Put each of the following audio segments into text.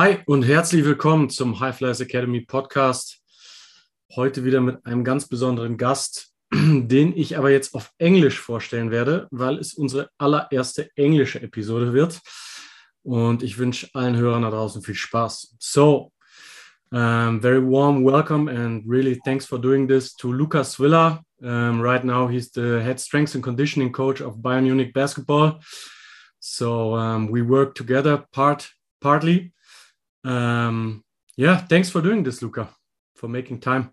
Hi und herzlich willkommen zum High Flyers Academy Podcast. Heute wieder mit einem ganz besonderen Gast, den ich aber jetzt auf Englisch vorstellen werde, weil es unsere allererste englische Episode wird. Und ich wünsche allen Hörern da draußen viel Spaß. So, um, very warm welcome and really thanks for doing this to Lukas Villa. Um, right now, he's the head strength and conditioning coach of Bayern Munich basketball. So um, we work together part partly um, yeah, thanks for doing this, Luca, for making time.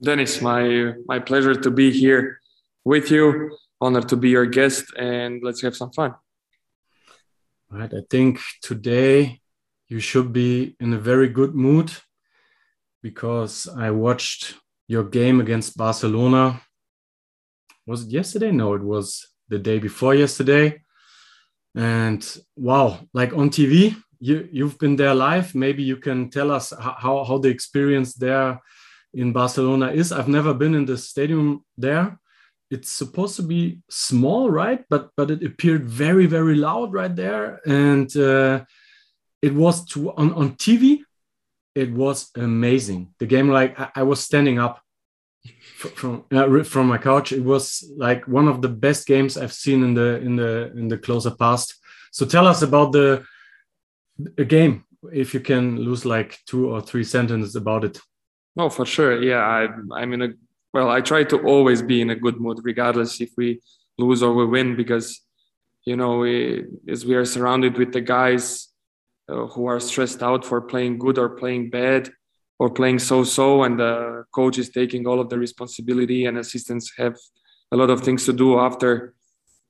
Dennis, my my pleasure to be here with you. Honored to be your guest, and let's have some fun. All right, I think today you should be in a very good mood because I watched your game against Barcelona. Was it yesterday? No, it was the day before yesterday. And wow, like on TV, you you've been there live. Maybe you can tell us how how the experience there in Barcelona is. I've never been in the stadium there. It's supposed to be small, right? But but it appeared very very loud right there, and uh, it was to on on TV. It was amazing. The game, like I, I was standing up from uh, from my couch. It was like one of the best games I've seen in the in the in the closer past. So tell us about the a game if you can lose like two or three sentences about it. No for sure. Yeah I, i'm in a well i try to always be in a good mood regardless if we lose or we win because you know we, as we are surrounded with the guys uh, who are stressed out for playing good or playing bad or playing so-so and the coach is taking all of the responsibility and assistants have a lot of things to do after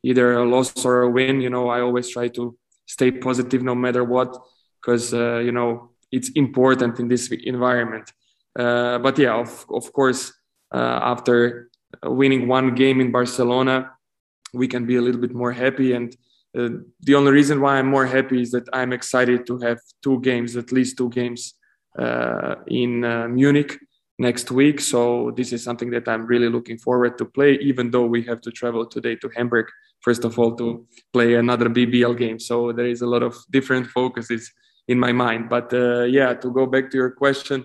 either a loss or a win you know i always try to stay positive no matter what because uh, you know it's important in this environment. Uh, but yeah of, of course uh, after winning one game in barcelona we can be a little bit more happy. And uh, the only reason why i'm more happy is that i'm excited to have two games at least two games uh, in munich next week so this is something that i'm really looking forward to play even though we have to travel today to hamburg first of all to play another BBL game. So there is a lot of different focuses in my mind. But uh, yeah, to go back to your question,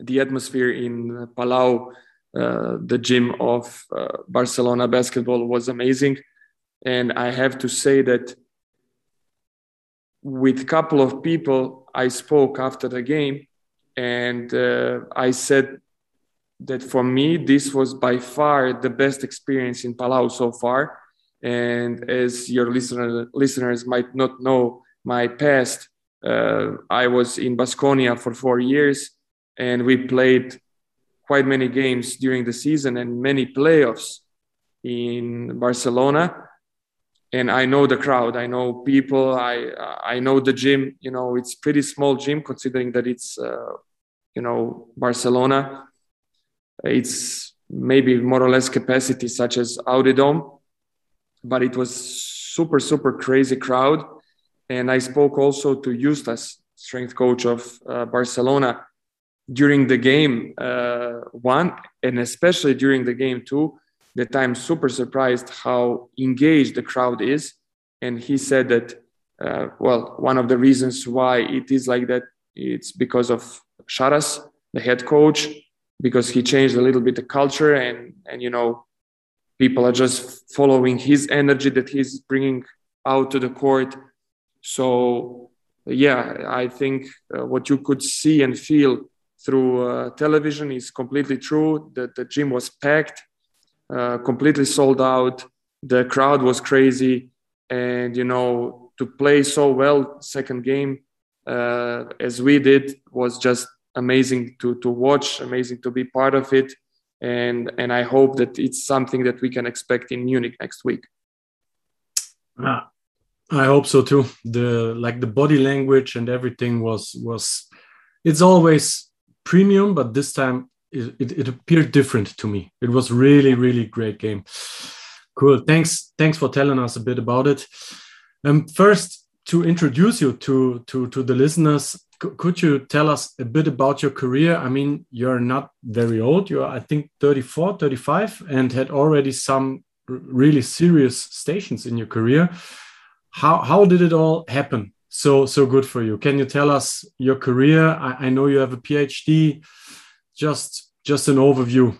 the atmosphere in Palau, uh, the gym of uh, Barcelona basketball was amazing. And I have to say that with a couple of people, I spoke after the game and uh, I said that for me, this was by far the best experience in Palau so far and as your listener, listeners might not know my past, uh, I was in Baskonia for four years, and we played quite many games during the season and many playoffs in Barcelona. And I know the crowd. I know people. I I know the gym. You know, it's pretty small gym considering that it's uh, you know Barcelona. It's maybe more or less capacity such as Audi Dome but it was super super crazy crowd and i spoke also to Justas strength coach of uh, barcelona during the game uh, one and especially during the game two that i'm super surprised how engaged the crowd is. And he said that uh, well one of the reasons why it is like that it's because of sharas the head coach because he changed a little bit the culture and and you know people are just following his energy that he's bringing out to the court. So yeah i think uh, what you could see and feel through uh, television is completely true that the gym was packed uh, completely sold out the crowd was crazy and you know to play so well second game uh, as we did was just amazing to to watch amazing to be part of it and and I hope that it's something that we can expect in Munich next week. Uh, I hope so too. The like the body language and everything was was it's always premium, but this time it, it, it appeared different to me. It was really really great game. Cool. Thanks thanks for telling us a bit about it. Um, first to introduce you to to to the listeners, could you tell us a bit about your career? I mean, you're not very old. You're, I think, 34, 35, and had already some really serious stations in your career. How, how did it all happen? so so good for you. Can you tell us your career? I, I know you have a PhD. Just just an overview.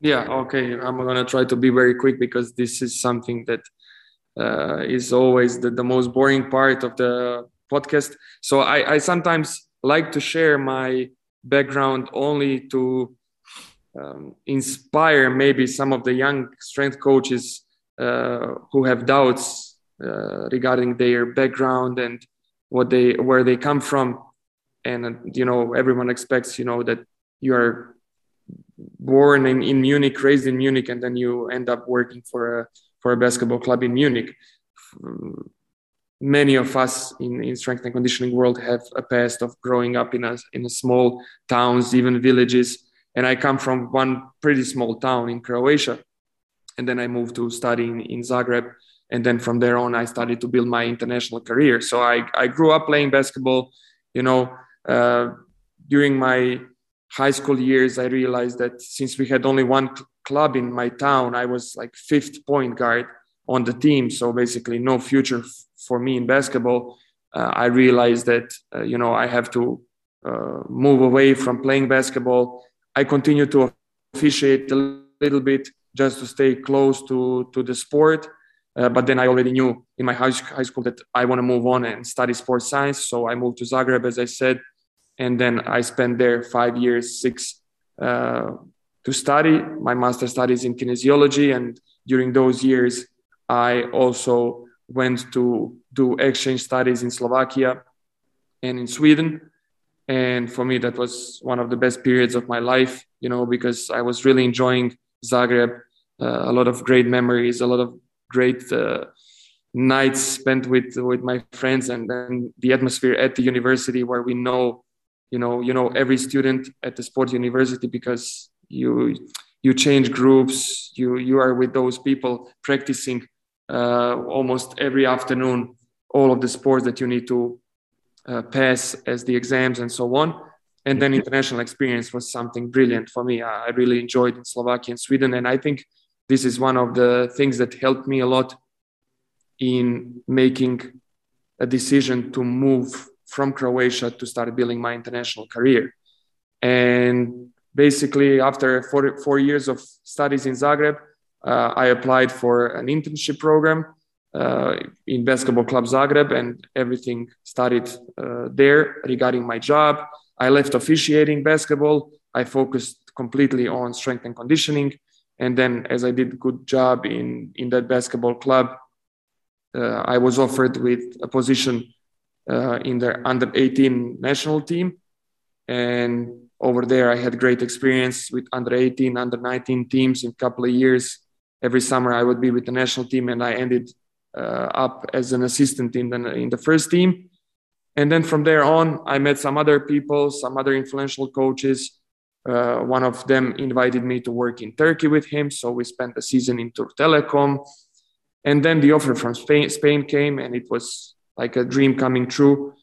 Yeah. Okay. I'm gonna try to be very quick because this is something that uh, is always the, the most boring part of the podcast. So I, I sometimes like to share my background only to um, inspire maybe some of the young strength coaches uh, who have doubts uh, regarding their background and what they where they come from and you know everyone expects you know that you are born in, in munich raised in munich and then you end up working for a for a basketball club in munich. Many of us in, in strength and conditioning world have a past of growing up in a, in a small towns even villages. And i come from one pretty small town in croatia. And then i moved to study in, in zagreb. And then from there on i started to build my international career. So i, I grew up playing basketball you know uh, during my high school years i realized that since we had only one club in my town i was like fifth point guard on the team. So basically no future f- for me in basketball. Uh, i realized that uh, you know i have to uh, move away from playing basketball. I continue to officiate a little bit just to stay close to to the sport. Uh, but then I already knew in my high, high school that I want to move on and study sports science. So I moved to Zagreb, as I said, and then I spent there five years, six uh, to study my master studies in kinesiology. And during those years, I also went to do exchange studies in Slovakia and in Sweden. And for me, that was one of the best periods of my life, you know, because I was really enjoying Zagreb, uh, a lot of great memories, a lot of great uh, nights spent with with my friends and then the atmosphere at the university where we know you know you know every student at the sport university because you you change groups you you are with those people practicing uh, almost every afternoon all of the sports that you need to uh, pass as the exams and so on. And then international experience was something brilliant for me. I really enjoyed in slovakia and sweden. And i think this is one of the things that helped me a lot in making a decision to move from Croatia to start building my international career. And basically, after four, four years of studies in Zagreb, uh, I applied for an internship program uh, in Basketball Club Zagreb, and everything started uh, there regarding my job. I left officiating basketball. I focused completely on strength and conditioning and then as i did good job in in that basketball club uh, i was offered with a position uh, in the under 18 national team and over there i had great experience with under 18 under 19 teams in a couple of years every summer i would be with the national team and i ended uh, up as an assistant in the in the first team and then from there on i met some other people some other influential coaches uh, one of them invited me to work in Turkey with him. So we spent a season in Türk Telekom. And then the offer from Spain, Spain came, and it was like a dream coming true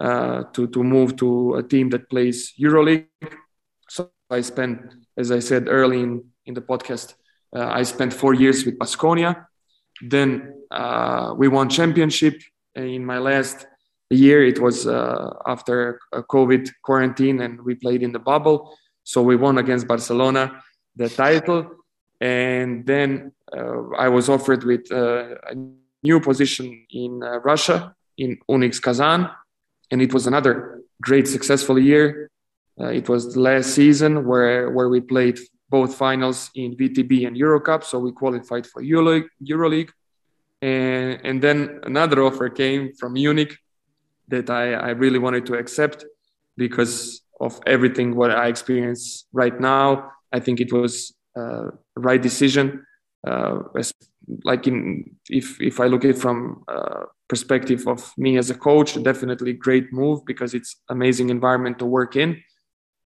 uh, to, to move to a team that plays EuroLeague. So I spent, as I said early in, in the podcast, uh, I spent four years with Baskonia. Then uh, we won championship. In my last year, it was uh, after a COVID quarantine, and we played in the bubble. So we won against Barcelona the title. And then uh, I was offered with uh, a new position in Russia, in UNICS Kazan. And it was another great, successful year. Uh, it was the last season where, where we played both finals in VTB and Eurocup. So we qualified for Euroleague. Euroleague. And, and then another offer came from Munich that I, I really wanted to accept because of everything what I experience right now. I think it was uh, right decision. Uh, like in if if I look at it from uh, perspective of me as a coach, definitely great move because it's amazing environment to work in,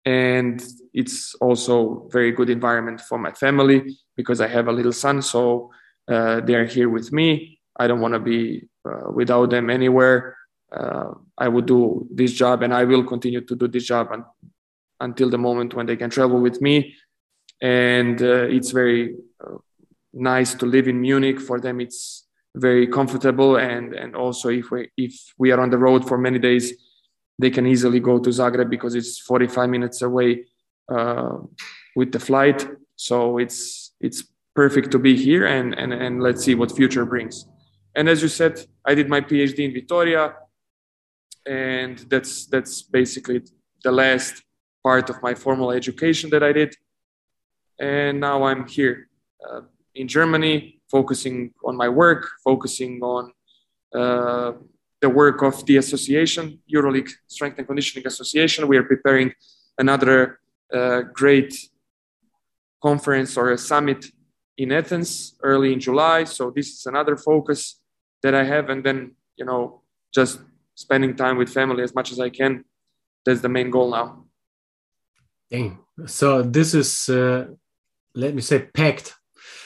and it's also very good environment for my family because I have a little son, so uh, they are here with me. I don't want to be uh, without them anywhere uh, I would do this job and I will continue to do this job un- until the moment when they can travel with me. And uh, it's very uh, nice to live in Munich. For them, it's very comfortable and and also if we if we are on the road for many days they can easily go to zagreb because it's 45 minutes away uh, with the flight. So it's it's perfect to be here and and and let's see what future brings. And as you said i did my phd in vitoria and that's that's basically the last part of my formal education that i did. And now i'm here uh, in germany focusing on my work focusing on uh, the work of the association euroleague strength and conditioning association we are preparing another uh, great conference or a summit in Athens early in July. So this is another focus that I have, and then you know just spending time with family as much as I can. That's the main goal now. Dang. So this is, uh, let me say, packed.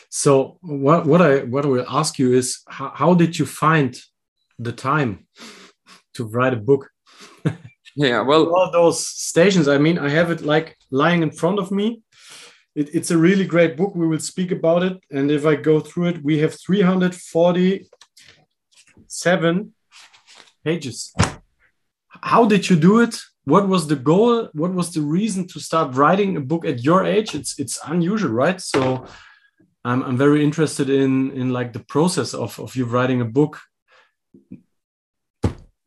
So what what I what I will ask you is how, how did you find the time to write a book? yeah, well, all those stations. I mean, I have it like lying in front of me it, it's a really great book. We will speak about it. And if I go through it, we have 347 pages. How did you do it? What was the goal? What was the reason to start writing a book at your age? It's it's unusual, right? So I'm, I'm very interested in in like the process of, of you writing a book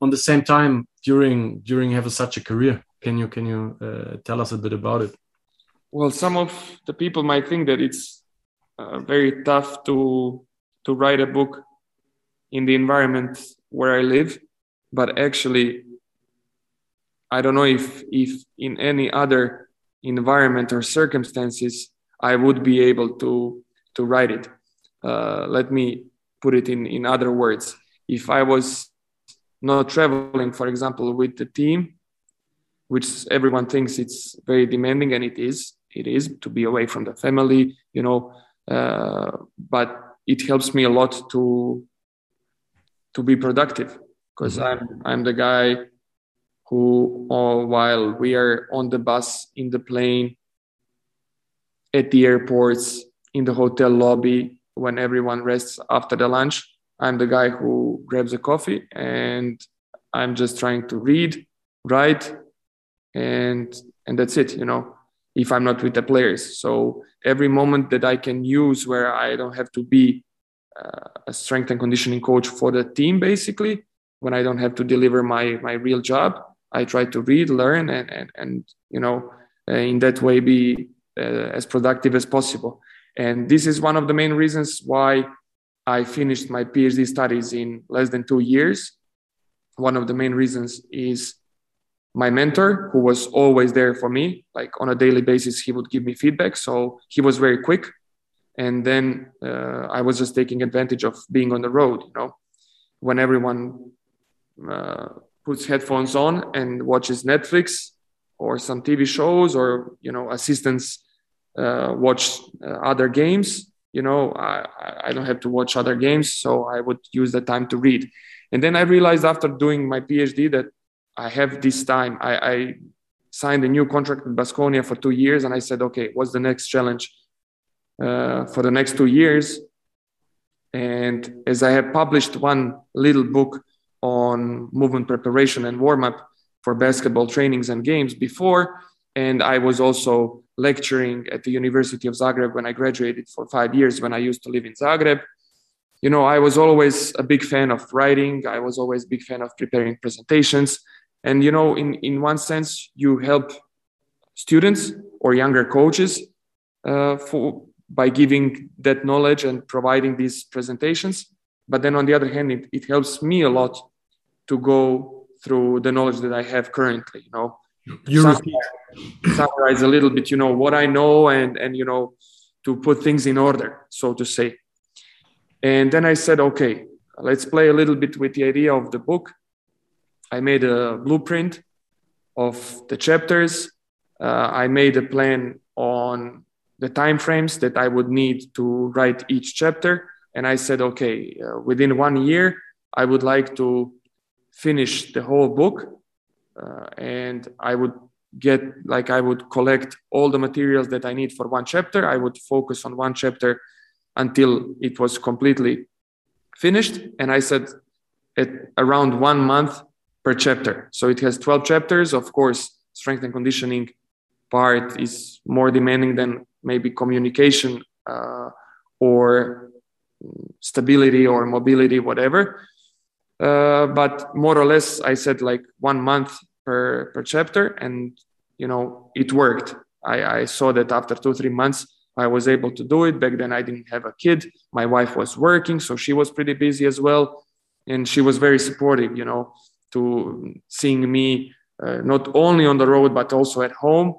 on the same time during during have such a career. Can you can you uh, tell us a bit about it? well some of the people might think that it's uh, very tough to to write a book in the environment where i live but actually i don't know if if in any other environment or circumstances i would be able to to write it uh, let me put it in in other words if i was not traveling for example with the team which everyone thinks it's very demanding and it is it is to be away from the family you know uh, but it helps me a lot to to be productive because mm-hmm. i'm i'm the guy who uh, while we are on the bus in the plane at the airports in the hotel lobby when everyone rests after the lunch i'm the guy who grabs a coffee and i'm just trying to read write and and that's it you know if I'm not with the players. So every moment that I can use where I don't have to be uh, a strength and conditioning coach for the team, basically, when I don't have to deliver my my real job, I try to read, learn, and and, and you know, uh, in that way be uh, as productive as possible. And this is one of the main reasons why I finished my PhD studies in less than two years. One of the main reasons is my mentor who was always there for me like on a daily basis he would give me feedback so he was very quick and then uh, i was just taking advantage of being on the road you know when everyone uh, puts headphones on and watches netflix or some tv shows or you know assistants uh, watch uh, other games you know I, I don't have to watch other games so i would use the time to read and then i realized after doing my phd that I have this time. I, I signed a new contract with baskonia for two years, and I said, okay, what's the next challenge uh, for the next two years? And as I have published one little book on movement preparation and warm up for basketball trainings and games before, and I was also lecturing at the University of Zagreb when I graduated for five years when I used to live in Zagreb. You know, I was always a big fan of writing. I was always a big fan of preparing presentations and you know in in one sense you help students or younger coaches uh, for by giving that knowledge and providing these presentations but then on the other hand it, it helps me a lot to go through the knowledge that i have currently you know you summarize, summarize a little bit you know what i know and and you know to put things in order so to say and then i said okay let's play a little bit with the idea of the book I made a blueprint of the chapters. Uh, I made a plan on the time frames that I would need to write each chapter. And I said, okay, uh, within one year, I would like to finish the whole book. Uh, and I would get, like, I would collect all the materials that I need for one chapter. I would focus on one chapter until it was completely finished. And I said, at around one month per chapter. So it has 12 chapters. Of course, strength and conditioning part is more demanding than maybe communication uh, or stability or mobility, whatever. Uh, but more or less, I said like one month per per chapter, and you know it worked. I, I saw that after two three months, I was able to do it. Back then, I didn't have a kid. My wife was working, so she was pretty busy as well, and she was very supportive. You know, to seeing me uh, not only on the road but also at home,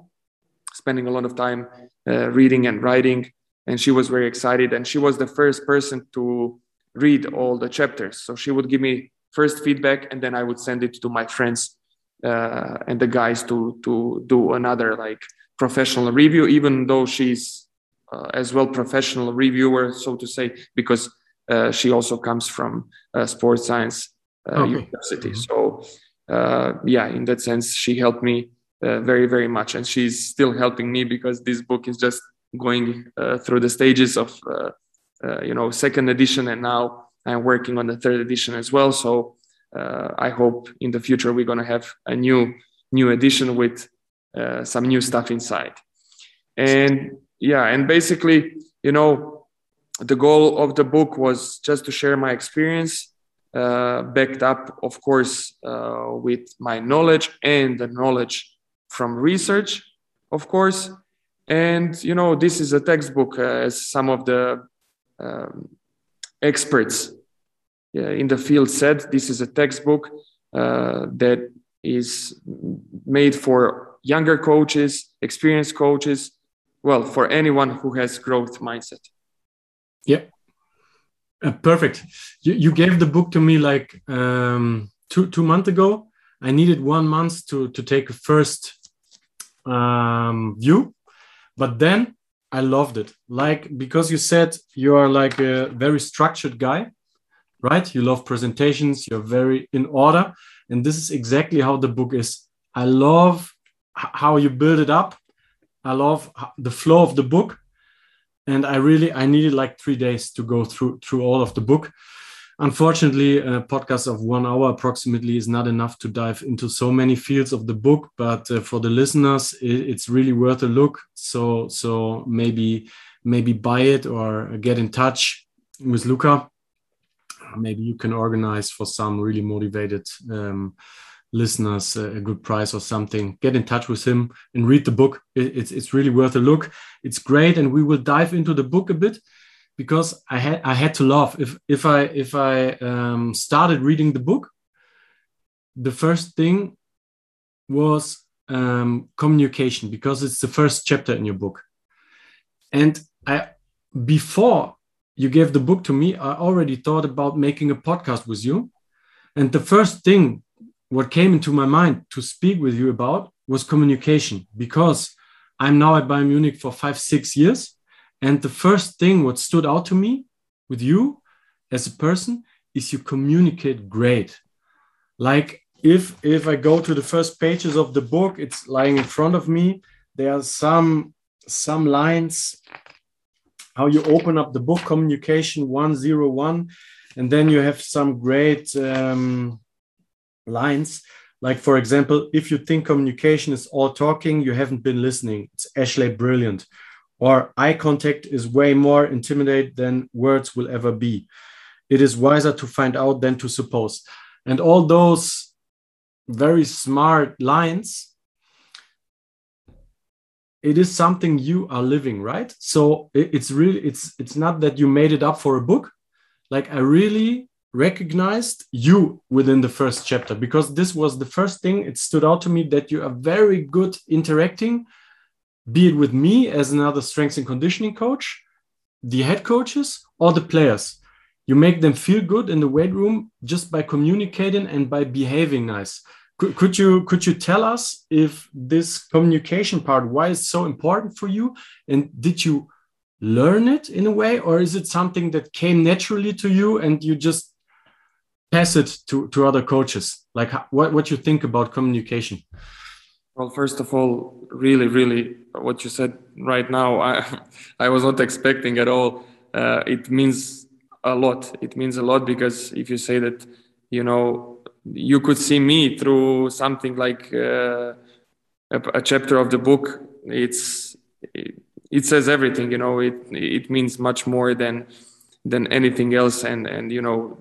spending a lot of time uh, reading and writing and she was very excited and she was the first person to read all the chapters so she would give me first feedback and then i would send it to my friends uh, and the guys to to do another like professional review even though she's uh, as well professional reviewer so to say because uh, she also comes from sports science uh, okay. university mm-hmm. so uh, yeah in that sense she helped me uh, very very much and she's still helping me because this book is just going uh, through the stages of uh, uh, you know second edition and now i'm working on the third edition as well so i hope in the future we're going to have a new new edition with some new stuff inside. And yeah and basically you know the goal of the book was just to share my experience uh, backed up of course uh, with my knowledge and the knowledge from research of course. And you know, this is a textbook, uh, as some of the um, experts uh, in the field said. This is a textbook uh, that is made for younger coaches, experienced coaches, well, for anyone who has growth mindset. Yeah. Uh, perfect. You, you gave the book to me like um, two two months ago. I needed one month to to take a first um, view, but then I loved it. Like, because you said you are like a very structured guy, right? You love presentations, you're very in order. And this is exactly how the book is. I love how you build it up. I love the flow of the book. And I really, I needed like three days to go through through all of the book Unfortunately, a podcast of one hour approximately is not enough to dive into so many fields of the book, but uh, for the listeners, it, it's really worth a look. So, so maybe maybe buy it or get in touch with Luca. Maybe you can organize for some really motivated um, listeners a good price or something. Get in touch with him and read the book. It, it's it's really worth a look. It's great, and we will dive into the book a bit because I had I had to laugh if if I if I um, started reading the book. The first thing was um, communication because it's the first chapter in your book, and I before you gave the book to me, I already thought about making a podcast with you, and the first thing what came into my mind to speak with you about was communication because I'm now at Bayern Munich for five six years and the first thing what stood out to me with you as a person is you communicate great. Like if if I go to the first pages of the book, it's lying in front of me. There are some some lines how you open up the book communication 101 and then you have some great um, lines like for example if you think communication is all talking you haven't been listening it's actually brilliant or eye contact is way more intimidate than words will ever be. It is wiser to find out than to suppose. And all those very smart lines, it is something you are living, right? So it's really it's it's not that you made it up for a book. Like I really recognized you within the first chapter because this was the first thing it stood out to me that you are very good interacting be it with me as another strength and conditioning coach, the head coaches, or the players. You make them feel good in the weight room just by communicating and by behaving nice. Could, could you could you tell us if this communication part why it's so important for you, and did you learn it in a way, or is it something that came naturally to you and you just pass it to, to other coaches? Like what what you think about communication? Well, first of all, really, really, what you said right now, I, I was not expecting at all. Uh, it means a lot. It means a lot because if you say that, you know, you could see me through something like uh, a, a, chapter of the book. It's it, it, says everything. You know, it it means much more than than anything else. And and you know,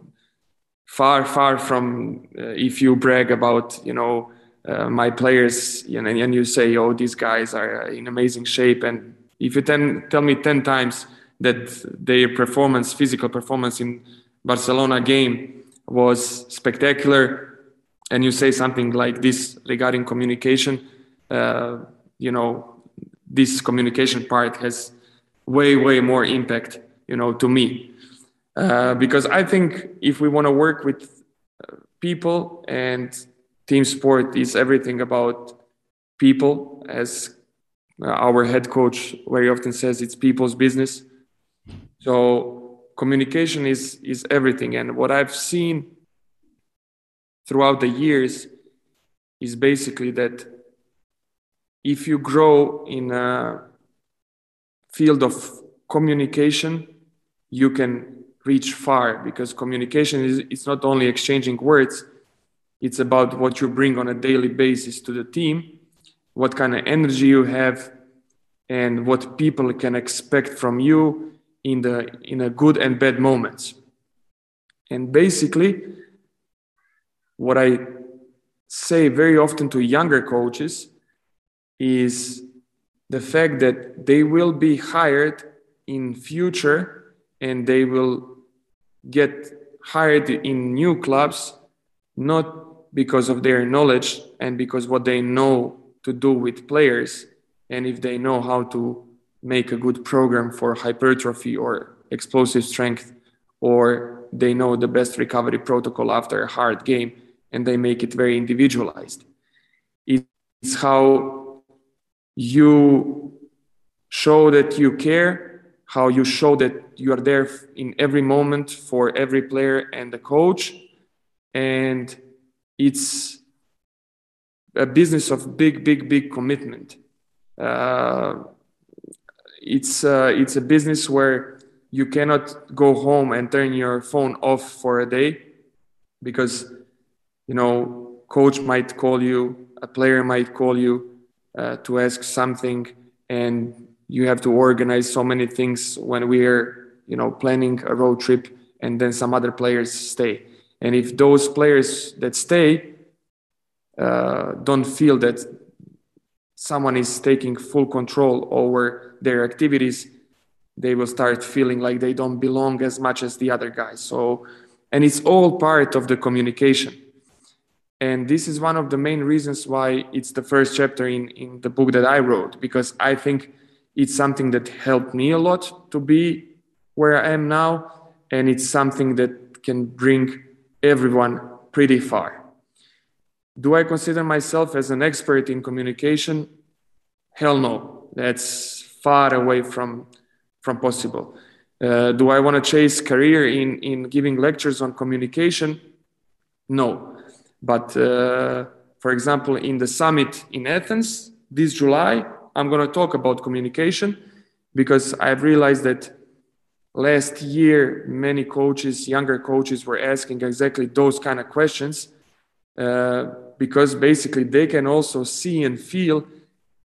far far from uh, if you brag about you know uh, my players know, and you say oh these guys are in amazing shape and if you then tell me 10 times that their performance physical performance in barcelona game was spectacular. And you say something like this regarding communication. Uh, you know this communication part has way way more impact you know to me. Uh, because i think if we want to work with uh, people and team sport is everything about people as our head coach very often says it's people's business. So communication is is everything. And what i've seen throughout the years is basically that if you grow in a field of communication you can reach far because communication is it's not only exchanging words it's about what you bring on a daily basis to the team, what kind of energy you have, and what people can expect from you in the in a good and bad moments. And basically, what I say very often to younger coaches is the fact that they will be hired in future and they will get hired in new clubs not because of their knowledge and because what they know to do with players and if they know how to make a good program for hypertrophy or explosive strength or they know the best recovery protocol after a hard game and they make it very individualized it's how you show that you care how you show that you are there in every moment for every player and the coach and it's a business of big, big, big commitment. Uh, it's uh, it's a business where you cannot go home and turn your phone off for a day because you know coach might call you, a player might call you uh, to ask something, and you have to organize so many things when we're you know planning a road trip, and then some other players stay. And if those players that stay uh, don't feel that someone is taking full control over their activities, they will start feeling like they don't belong as much as the other guys. So, and it's all part of the communication. And this is one of the main reasons why it's the first chapter in, in the book that I wrote, because I think it's something that helped me a lot to be where I am now. And it's something that can bring everyone pretty far. Do I consider myself as an expert in communication? Hell no. That's far away from, from possible. Uh, do I want to chase career in, in giving lectures on communication? No. But uh, for example, in the summit in Athens this July, I'm going to talk about communication because I've realized that last year many coaches younger coaches were asking exactly those kind of questions uh, because basically they can also see and feel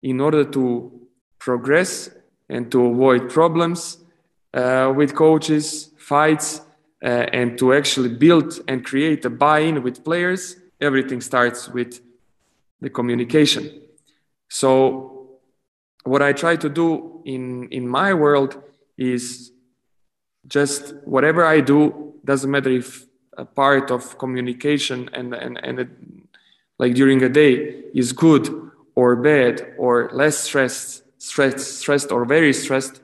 in order to progress and to avoid problems uh, with coaches fights uh, and to actually build and create a buy-in with players. Everything starts with the communication. So what i try to do in in my world is just whatever I do doesn't matter if a part of communication and and and it, like during a day is good or bad or less stressed stressed stressed or very stressed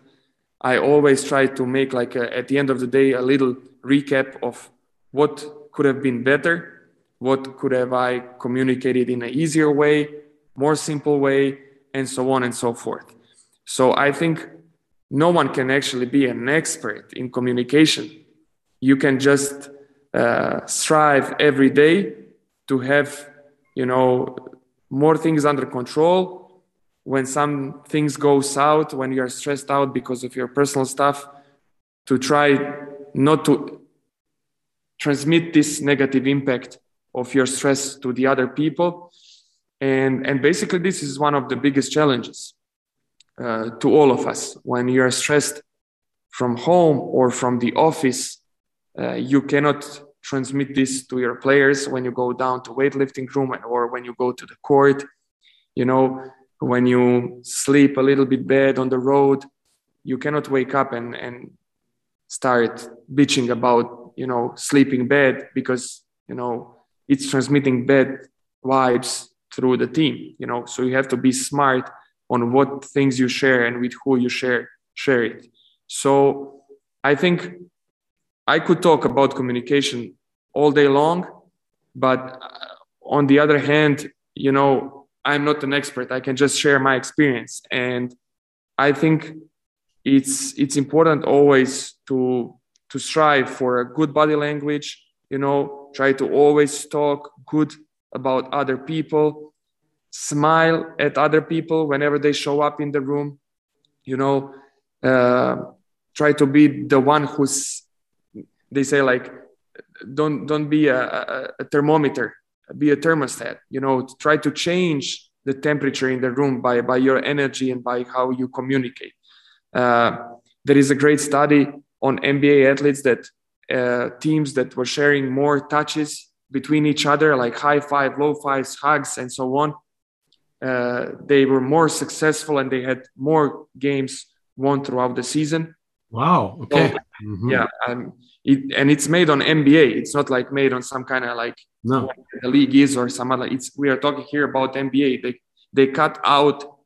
i always try to make like a, at the end of the day a little recap of what could have been better what could have i communicated in an easier way more simple way and so on and so forth so i think no one can actually be an expert in communication. You can just uh, strive every day to have, you know, more things under control. When some things go south, when you are stressed out because of your personal stuff, to try not to transmit this negative impact of your stress to the other people and and basically this is one of the biggest challenges uh, to all of us when you are stressed from home or from the office uh, you cannot transmit this to your players when you go down to weightlifting room or when you go to the court you know when you sleep a little bit bad on the road you cannot wake up and and start bitching about you know sleeping bad because you know it's transmitting bad vibes through the team you know. So you have to be smart on what things you share and with who you share share it. So i think i could talk about communication all day long but uh, on the other hand you know i'm not an expert. I can just share my experience. And i think it's it's important always to to strive for a good body language you know try to always talk good about other people smile at other people whenever they show up in the room you know uh, try to be the one who's they say like don't don't be a, a, thermometer be a thermostat you know try to change the temperature in the room by by your energy and by how you communicate. Uh, there is a great study on nba athletes that uh, teams that were sharing more touches between each other like high five low fives hugs and so on. Uh, they were more successful and they had more games won throughout the season wow okay so, mm-hmm. yeah um, it, and it's made on NBA. It's not like made on some kind of like no. the league is or some other. It's we are talking here about NBA. They they cut out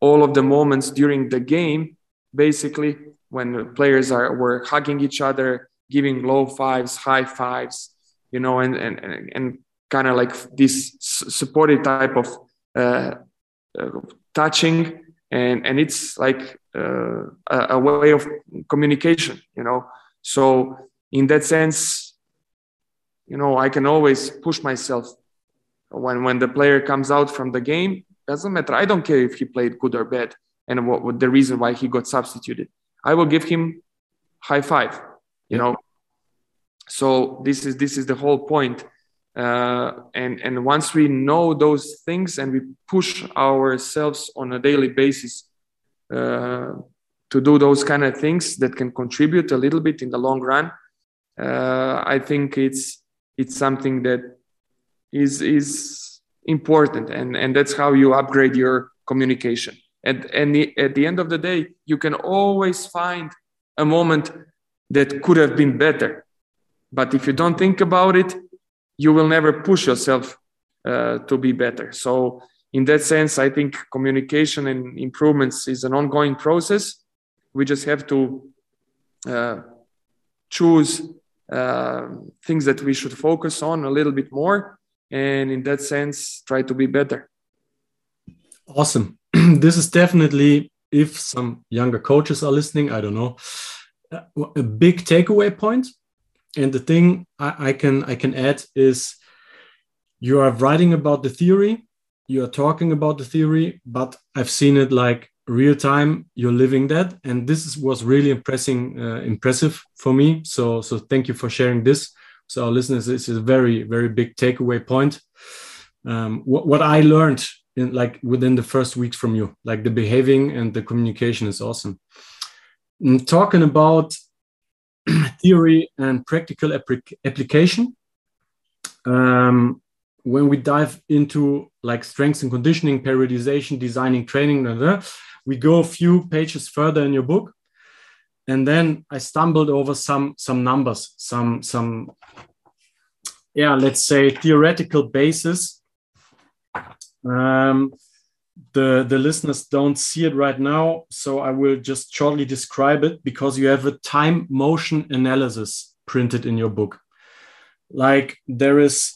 all of the moments during the game, basically when players are were hugging each other, giving low fives, high fives, you know, and and and, and kind of like this supportive type of uh, uh, touching, and and it's like a, a way of communication, you know so in that sense, you know, I can always push myself when when the player comes out from the game. Doesn't matter. I don't care if he played good or bad, and what, what the reason why he got substituted. I will give him high five. You know. So this is this is the whole point. Uh, and and once we know those things and we push ourselves on a daily basis uh, to do those kind of things that can contribute a little bit in the long run uh, i think it's it's something that is is important and and that's how you upgrade your communication. And and the, at the end of the day you can always find a moment that could have been better. But if you don't think about it you will never push yourself uh, to be better. So in that sense i think communication and improvements is an ongoing process. We just have to uh, choose uh, things that we should focus on a little bit more and in that sense try to be better. Awesome. This is definitely if some younger coaches are listening i don't know a big takeaway point. point. And the thing I, I can i can add is you are writing about the theory you are talking about the theory but i've seen it like real time you're living that. And this is, was really impressing uh, impressive for me. So so thank you for sharing this. So our listeners this is a very very big takeaway point. Um, what, what i learned in like within the first weeks from you like the behaving and the communication is awesome. And mm, talking about theory and practical application um, when we dive into like strengths and conditioning periodization designing training blah, blah, we go a few pages further in your book and then i stumbled over some some numbers some some yeah let's say theoretical basis. Um, the the listeners don't see it right now so i will just shortly describe it because you have a time motion analysis printed in your book. Like there is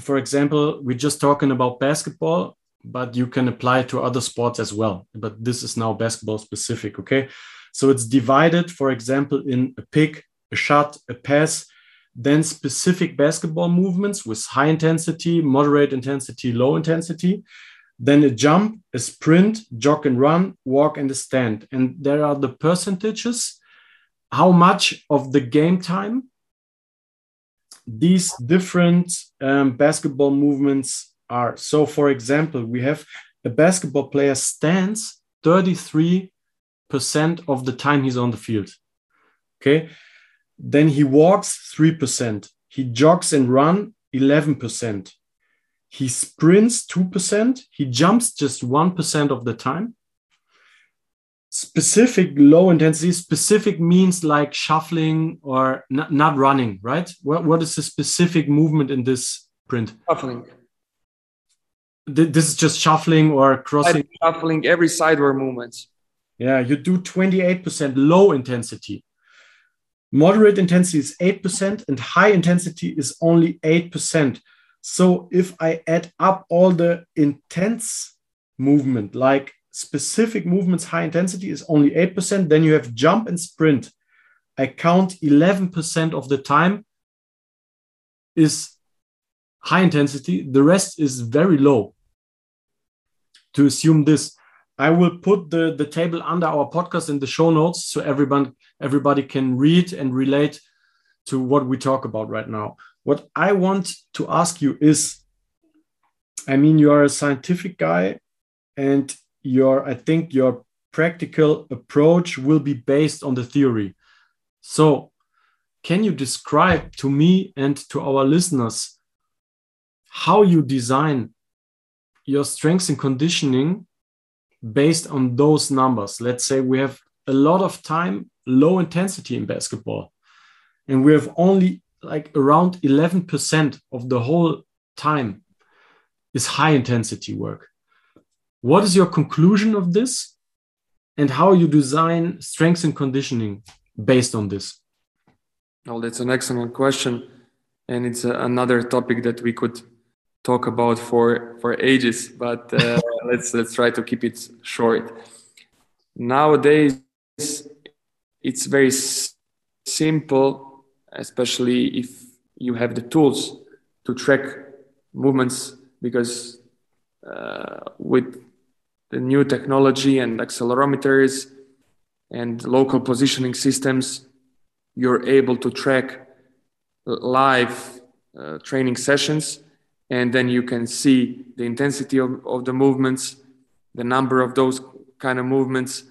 for example we're just talking about basketball but you can apply it to other sports as well. But this is now basketball specific. Okay. So it's divided, for example, in a pick, a shot, a pass, then specific basketball movements with high intensity, moderate intensity, low intensity, then a jump, a sprint, jog and run, walk and a stand. And there are the percentages how much of the game time these different um, basketball movements are. So, for example, we have a basketball player stands 33% of the time he's on the field. Okay. Then he walks 3%. He jogs and run 11%. He sprints 2%. He jumps just 1% of the time. Specific low intensity, specific means like shuffling or not, not running, right? What, what is the specific movement in this print? Shuffling. This is just shuffling or crossing. Shuffling every sideward movement Yeah, you do 28% low intensity. Moderate intensity is 8% and high intensity is only 8%. So if I add up all the intense movement, like specific movements, high intensity is only 8%, then you have jump and sprint. I count 11% of the time is high intensity, the rest is very low. To assume this, I will put the, the table under our podcast in the show notes so everyone everybody can read and relate to what we talk about right now. What I want to ask you is I mean, you are a scientific guy, and your I think your practical approach will be based on the theory. So, can you describe to me and to our listeners how you design your strengths and conditioning based on those numbers? Let's say we have a lot of time low intensity in basketball. And we have only like around 11% of the whole time is high intensity work. What is your conclusion of this? And how you design strength and conditioning based on this? Well, that's an excellent question. And it's a, another topic that we could talk about for, for ages, but uh, let's, let's try to keep it short. Nowadays, it's very simple, especially if you have the tools to track movements, because uh, with the new technology and accelerometers and local positioning systems, you're able to track live uh, training sessions and then you can see the intensity of, of the movements the number of those kind of movements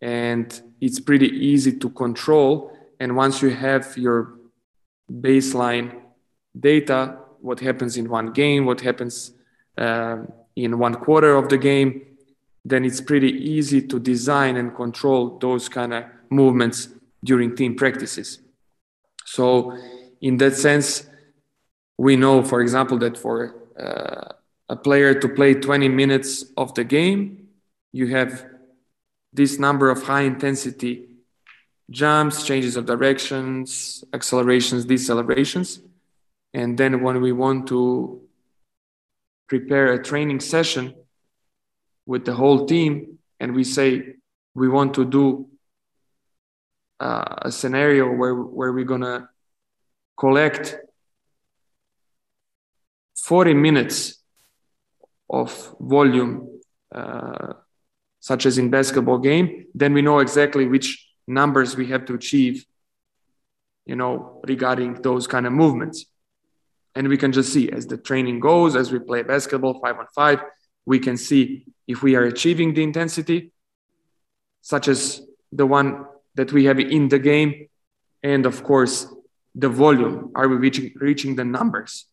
and it's pretty easy to control. And once you have your baseline data, what happens in one game, what happens um, in one quarter of the game, then it's pretty easy to design and control those kind of movements during team practices. So, in that sense, we know, for example, that for uh, a player to play 20 minutes of the game, you have this number of high intensity jumps, changes of directions, accelerations, decelerations. And then when we want to prepare a training session with the whole team and we say we want to do uh, a scenario where, where we're to collect 40 minutes of volume uh, such as in basketball game, then we know exactly which numbers we have to achieve, you know, regarding those kind of movements. And we can just see as the training goes, as we play basketball five on five, we can see if we are achieving the intensity, such as the one that we have in the game, and of course, the volume. Are we reaching, reaching the numbers?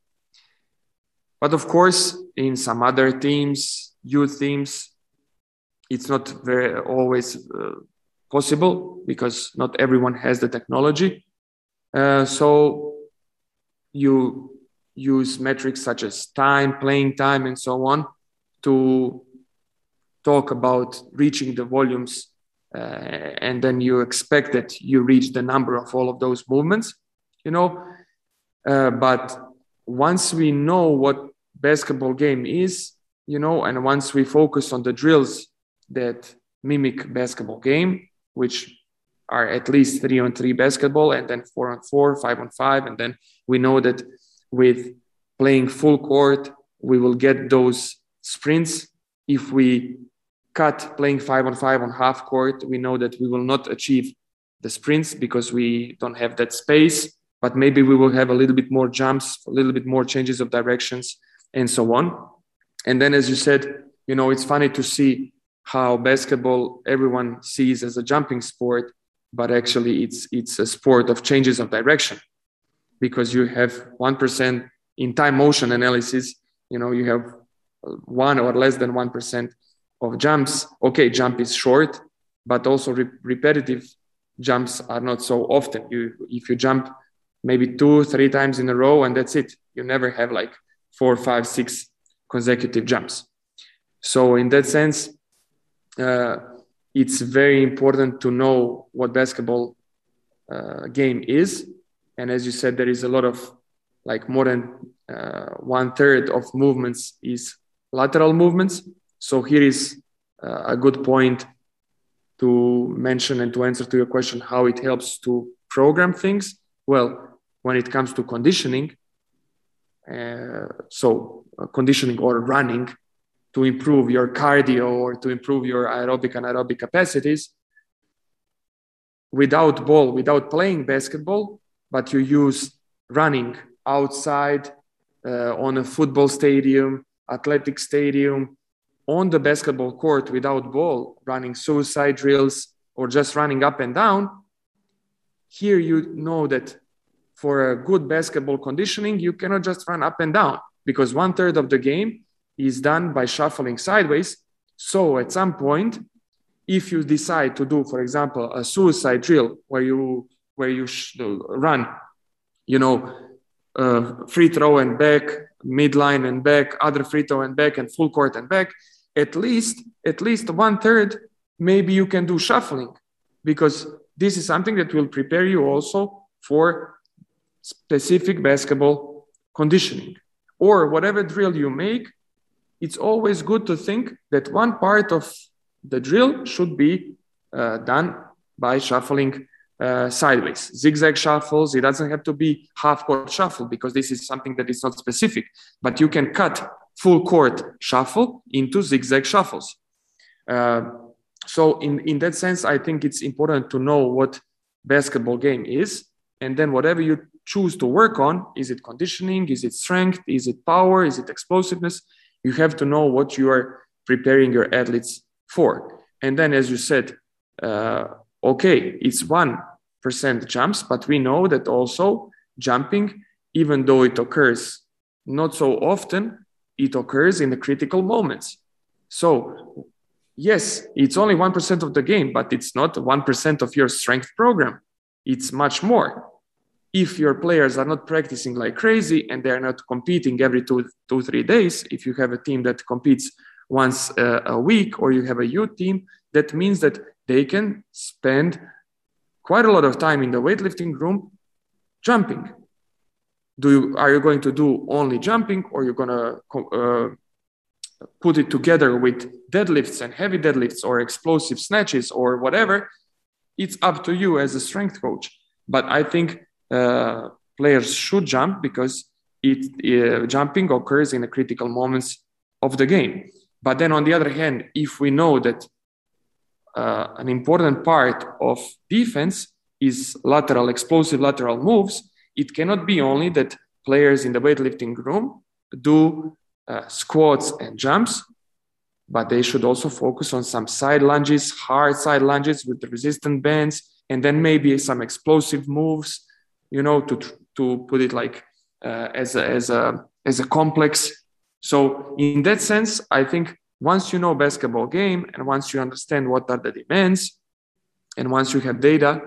But of course, in some other teams, youth teams, it's not very always uh, possible because not everyone has the technology. Uh, so you use metrics such as time, playing time, and so on to talk about reaching the volumes. Uh, and then you expect that you reach the number of all of those movements, you know. Uh, but once we know what basketball game is, you know, and once we focus on the drills that mimic basketball game, which are at least three on three basketball and then four on four, five on five. And then we know that with playing full court, we will get those sprints. If we cut playing five on five on half court, we know that we will not achieve the sprints because we don't have that space, but maybe we will have a little bit more jumps, a little bit more changes of directions, and so on. And then, as you said, you know, it's funny to see how basketball everyone sees as a jumping sport, but actually it's it's a sport of changes of direction because you have one percent in time motion analysis. You know, you have one or less than one percent of jumps. Okay, jump is short, but also re- repetitive jumps are not so often. You if you jump maybe two, three times in a row, and that's it. You never have like four, five, six consecutive jumps. So in that sense, uh, it's very important to know what basketball uh, game is. And as you said, there is a lot of like more than uh, one third of movements is lateral movements. So here is uh, a good point to mention and to answer to your question how it helps to program things. Well, when it comes to conditioning, uh, so uh, conditioning or running to improve your cardio or to improve your aerobic and aerobic capacities without ball, without playing basketball, but you use running outside uh, on a football stadium, athletic stadium, on the basketball court without ball, running suicide drills or just running up and down. Here you know that for a good basketball conditioning, you cannot just run up and down because one third of the game is done by shuffling sideways. So at some point, if you decide to do, for example, a suicide drill where you where you run, you know, uh, free throw and back, midline and back, other free throw and back, and full court and back, at least at least one third, maybe you can do shuffling, because this is something that will prepare you also for specific basketball conditioning or whatever drill you make it's always good to think that one part of the drill should be uh, done by shuffling uh, sideways, zigzag shuffles. It doesn't have to be half court shuffle because this is something that is not specific, but you can cut full court shuffle into zigzag shuffles. Uh, so in, in that sense, I think it's important to know what basketball game is. And then whatever you choose to work on, is it conditioning? Is it strength? Is it power? Is it explosiveness? you have to know what you are preparing your athletes for. And then, as you said, uh, okay, it's one percent jumps, but we know that also jumping, even though it occurs not so often, it occurs in the critical moments. So, yes, it's only 1% of the game, but it's not 1% of your strength program. It's much more if your players are not practicing like crazy and they're not competing every two, two, three days, if you have a team that competes once uh, a week or you have a youth team, that means that they can spend quite a lot of time in the weightlifting room jumping. Do you, are you going to do only jumping or you're going to uh, put it together with deadlifts and heavy deadlifts or explosive snatches or whatever? It's up to you as a strength coach. But I think uh, players should jump because it uh, jumping occurs in the critical moments of the game. But then on the other hand, if we know that uh, an important part of defense is lateral explosive lateral moves, it cannot be only that players in the weightlifting room do uh, squats and jumps, but they should also focus on some side lunges, hard side lunges with the resistant bands, and then maybe some explosive moves you know, to to put it like uh, as a, as a as a complex. So in that sense, I think once you know basketball game and once you understand what are the demands, and once you have data,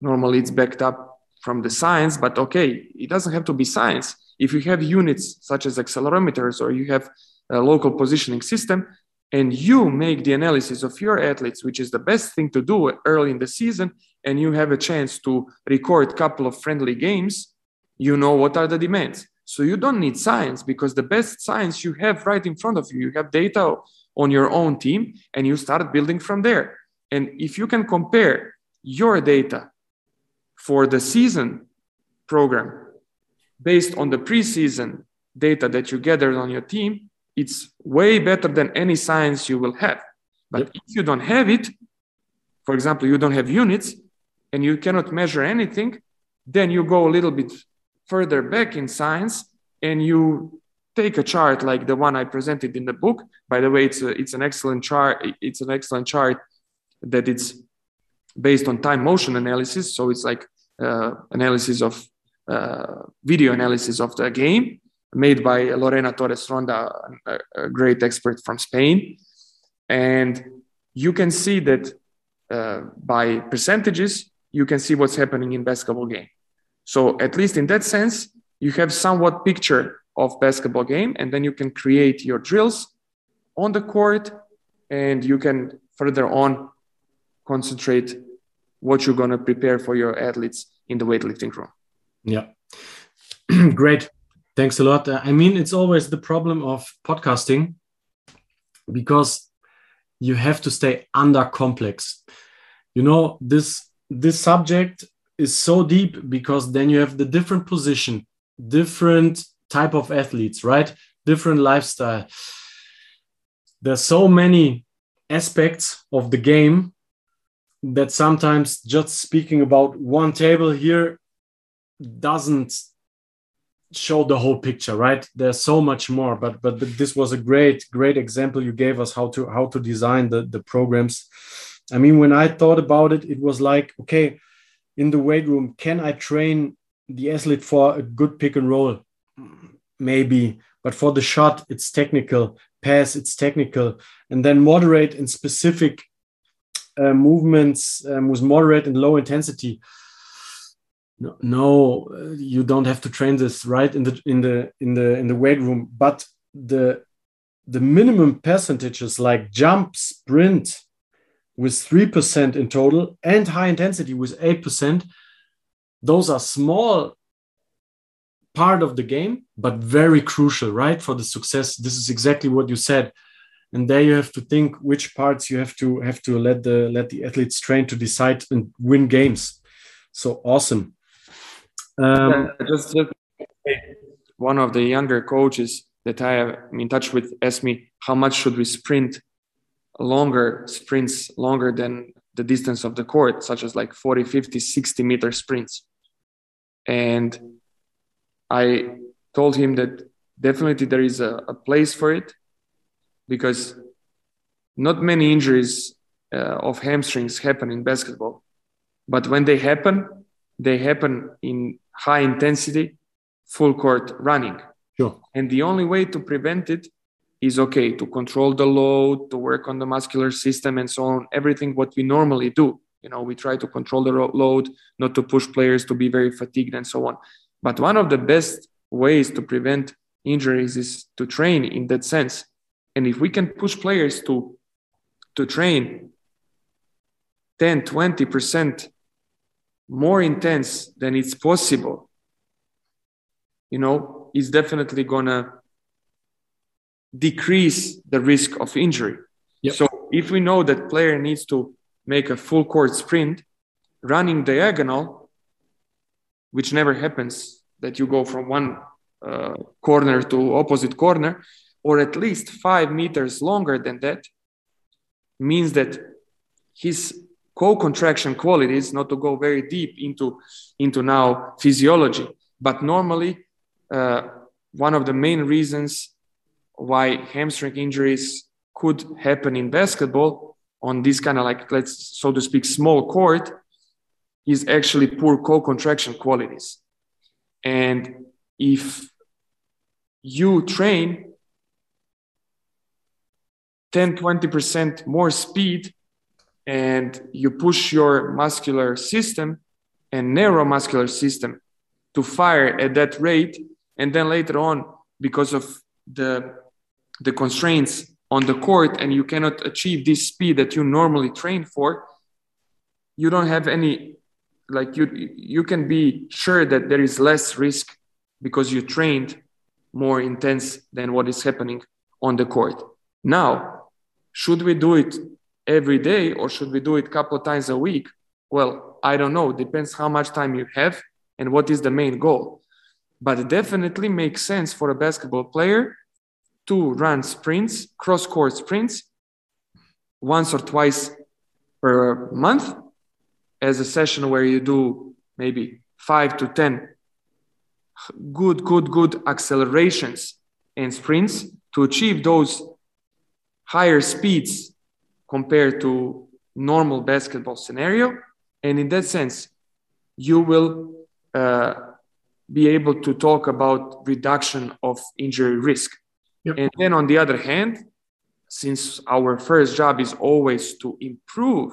normally it's backed up from the science. But okay, it doesn't have to be science. If you have units such as accelerometers or you have a local positioning system, and you make the analysis of your athletes, which is the best thing to do early in the season, and you have a chance to record couple of friendly games, you know what are the demands. So you don't need science because the best science you have right in front of you. You have data on your own team and you start building from there. And if you can compare your data for the season program based on the preseason data that you gathered on your team, it's way better than any science you will have. But yep. if you don't have it, for example, you don't have units and you cannot measure anything, then you go a little bit further back in science and you take a chart like the one I presented in the book. By the way, it's a, it's an excellent chart. It's an excellent chart that it's based on time motion analysis. So it's like analysis of uh, video analysis of the game made by Lorena Torres Ronda, a, a great expert from Spain. And you can see that uh, by percentages, you can see what's happening in basketball game. So at least in that sense, you have somewhat picture of basketball game, and then you can create your drills on the court, and you can further on concentrate what you're gonna prepare for your athletes in the weightlifting room. Yeah, great. Thanks a lot. Uh, I mean, it's always the problem of podcasting because you have to stay under complex. You know, this this subject is so deep because then you have the different position, different type of athletes, right? Different lifestyle. There's so many aspects of the game that sometimes just speaking about one table here doesn't show the whole picture right? There's so much more but but this was a great great example you gave us how to how to design the the programs. I mean when i thought about it it was like okay in the weight room can i train the athlete for a good pick and roll? Maybe but for the shot it's technical. Pass it's technical. And then moderate and specific uh, movements um, with moderate and low intensity. No, no uh, you don't have to train this right in the in the in the in the weight room but the the minimum percentages like jump sprint with 3% in total and high intensity with 8% those are small part of the game but very crucial right for the success. This is exactly what you said and there you have to think which parts you have to have to let the let the athletes train to decide and win games. So awesome. Um, yeah, just, just one of the younger coaches that I am in touch with asked me how much should we sprint longer sprints longer than the distance of the court such as like 40 50 60 meter sprints. And i told him that definitely there is a, a place for it because not many injuries uh, of hamstrings happen in basketball but when they happen they happen in high intensity, full court running. Sure. And the only way to prevent it is okay to control the load, to work on the muscular system, and so on. Everything what we normally do. You know, we try to control the load, not to push players to be very fatigued, and so on. But one of the best ways to prevent injuries is to train in that sense. And if we can push players to to train 10, 20% more intense than it's possible, you know, is definitely gonna decrease the risk of injury. Yep. So if we know that player needs to make a full court sprint, running diagonal, which never happens, that you go from one uh, corner to opposite corner, or at least five meters longer than that, means that his co-contraction qualities, not to go very deep into, into now physiology, but normally uh, one of the main reasons why hamstring injuries could happen in basketball on this kind of like, let's so to speak, small court is actually poor co-contraction qualities. And if you train 10, 20% more speed and you push your muscular system and neuromuscular system to fire at that rate. And then later on because of the the constraints on the court and you cannot achieve this speed that you normally train for you don't have any like you you can be sure that there is less risk because you trained more intense than what is happening on the court. Now should we do it every day or should we do it a couple of times a week? Well, I don't know. Depends how much time you have and what is the main goal. But it definitely makes sense for a basketball player to run sprints, cross court sprints, once or twice per month as a session where you do maybe five to 10 good, good, good accelerations and sprints to achieve those higher speeds compared to normal basketball scenario. And in that sense, you will uh, be able to talk about reduction of injury risk. Yep. And then on the other hand, since our first job is always to improve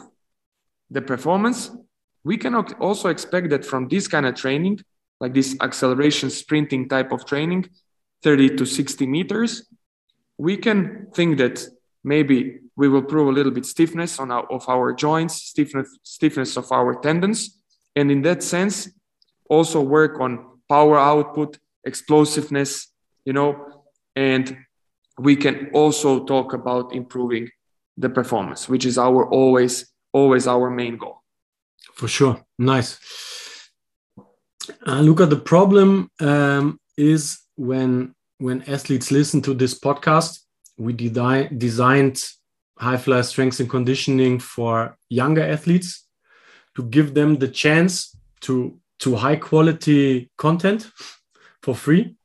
the performance, we can also expect that from this kind of training, like this acceleration sprinting type of training, 30 to 60 meters, we can think that maybe we will prove a little bit stiffness on our, of our joints, stiffness, stiffness of our tendons. And in that sense, also work on power output, explosiveness, you know, and we can also talk about improving the performance, which is our always, always our main goal. For sure. Nice. Uh, Luka, the problem um, is when when athletes listen to this podcast, we de- designed high fly strength and conditioning for younger athletes to give them the chance to to high quality content for free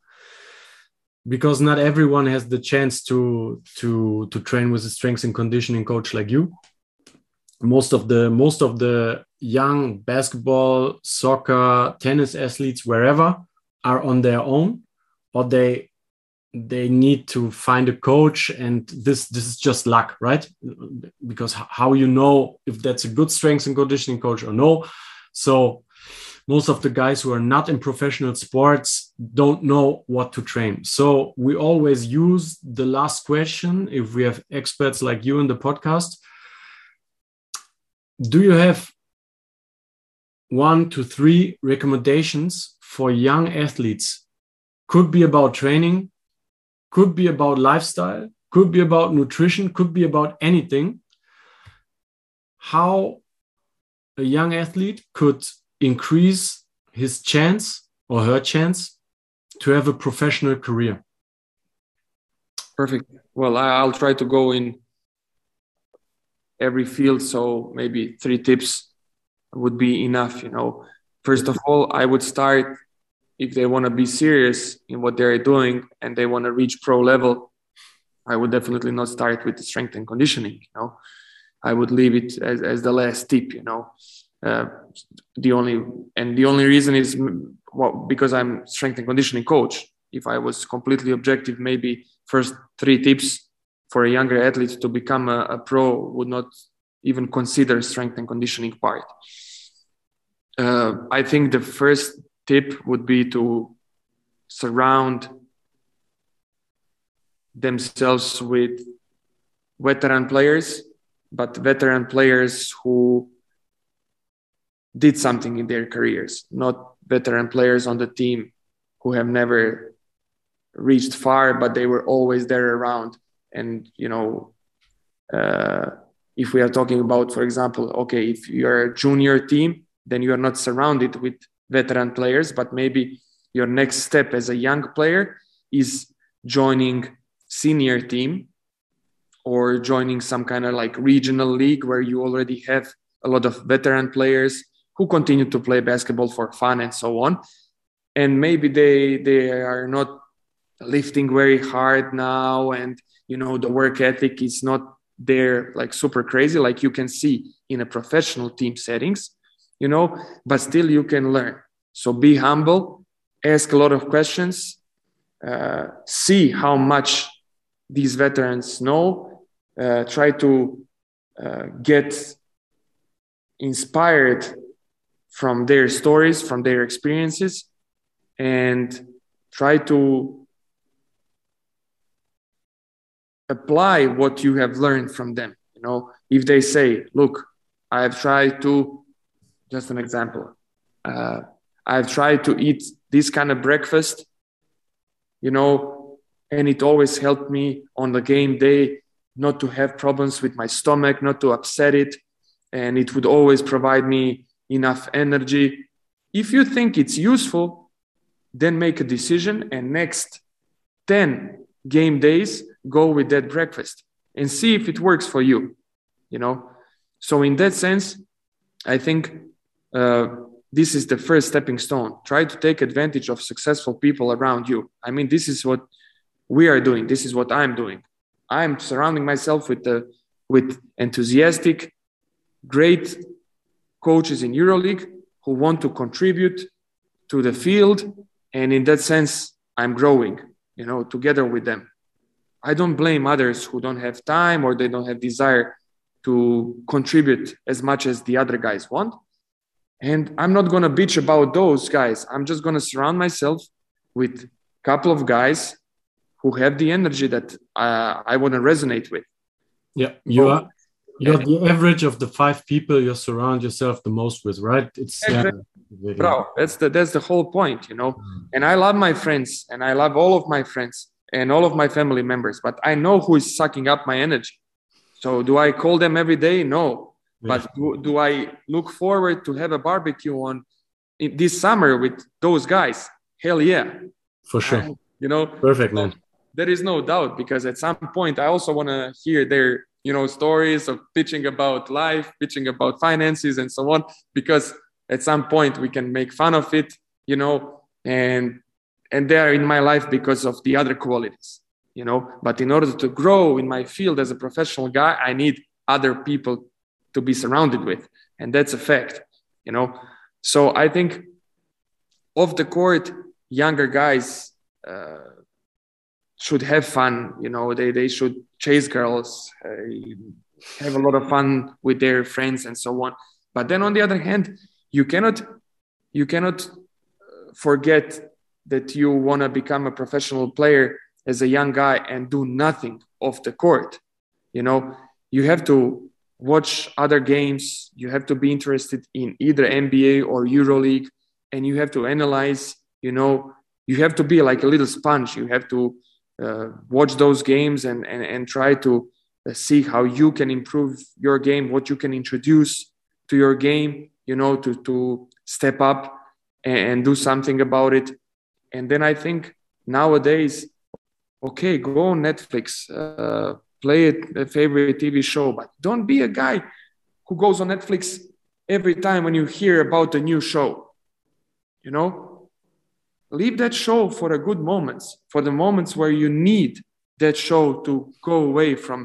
because not everyone has the chance to to to train with a strength and conditioning coach like you. Most of the most of the young basketball soccer tennis athletes wherever are on their own or they they need to find a coach and this this is just luck right? Because how you know if that's a good strength and conditioning coach or no. So most of the guys who are not in professional sports don't know what to train. So we always use the last question if we have experts like you in the podcast. Do you have one to three recommendations for young athletes? Could be about training could be about lifestyle, could be about nutrition, could be about anything. How a young athlete could increase his chance or her chance to have a professional career. Perfect. Well, I'll try to go in every field. So maybe three tips would be enough. You know, first of all, I would start if they want to be serious in what they're doing and they want to reach pro level, I would definitely not start with the strength and conditioning. You know, I would leave it as, as the last tip. You know, uh, the only and the only reason is well, because I'm strength and conditioning coach. If I was completely objective, maybe first three tips for a younger athlete to become a, a pro would not even consider strength and conditioning part. Uh, I think the first tip would be to surround themselves with veteran players, but veteran players who did something in their careers, not veteran players on the team who have never reached far, but they were always there around. And, you know, uh, if we are talking about, for example, okay, if you're a junior team, then you are not surrounded with veteran players, but maybe your next step as a young player is joining senior team or joining some kind of like regional league where you already have a lot of veteran players who continue to play basketball for fun and so on. And maybe they they are not lifting very hard now and you know the work ethic is not there like super crazy like you can see in a professional team settings you know, but still you can learn. So be humble, ask a lot of questions, uh, see how much these veterans know, uh, try to uh, get inspired from their stories, from their experiences, and try to apply what you have learned from them. You know, if they say, look, I have tried to just an example. Uh, I've tried to eat this kind of breakfast, you know, and it always helped me on the game day not to have problems with my stomach, not to upset it. And it would always provide me enough energy. If you think it's useful, then make a decision and next 10 game days, go with that breakfast and see if it works for you, you know. So in that sense, I think uh, this is the first stepping stone. Try to take advantage of successful people around you. I mean, this is what we are doing. This is what I'm doing. I'm surrounding myself with the with enthusiastic, great coaches in EuroLeague who want to contribute to the field, and in that sense, I'm growing. You know, together with them. I don't blame others who don't have time or they don't have desire to contribute as much as the other guys want. And I'm not going to bitch about those guys. I'm just going to surround myself with a couple of guys who have the energy that uh, I want to resonate with. Yeah, you are you're the average of the five people you surround yourself the most with, right? It's exactly. yeah, bro. That's the that's the whole point, you know. Mm. And I love my friends, and I love all of my friends and all of my family members, but I know who is sucking up my energy. So do I call them every day? No. Yeah. But do, do I look forward to have a barbecue on this summer with those guys? Hell yeah. For sure. And, you know, perfect, man. There is no doubt because at some point I also want to hear their, you know, stories of pitching about life, pitching about finances and so on, because at some point we can make fun of it, you know, and and they are in my life because of the other qualities you know but in order to grow in my field as a professional guy i need other people to be surrounded with. And that's a fact you know? So i think off the court younger guys uh, should have fun you know? They, they should chase girls uh, have a lot of fun with their friends and so on. But then on the other hand you cannot you cannot forget that you want to become a professional player as a young guy and do nothing off the court you know? You have to watch other games you have to be interested in either nba or euroleague and you have to analyze you know you have to be like a little sponge. You have to uh, watch those games and, and and try to uh, see how you can improve your game what you can introduce to your game you know to to step up and, and do something about it. And then I think nowadays, okay, go on Netflix, uh, play a favorite TV show, but don't be a guy who goes on Netflix every time when you hear about a new show. You know, leave that show for the good moments, for the moments where you need that show to go away from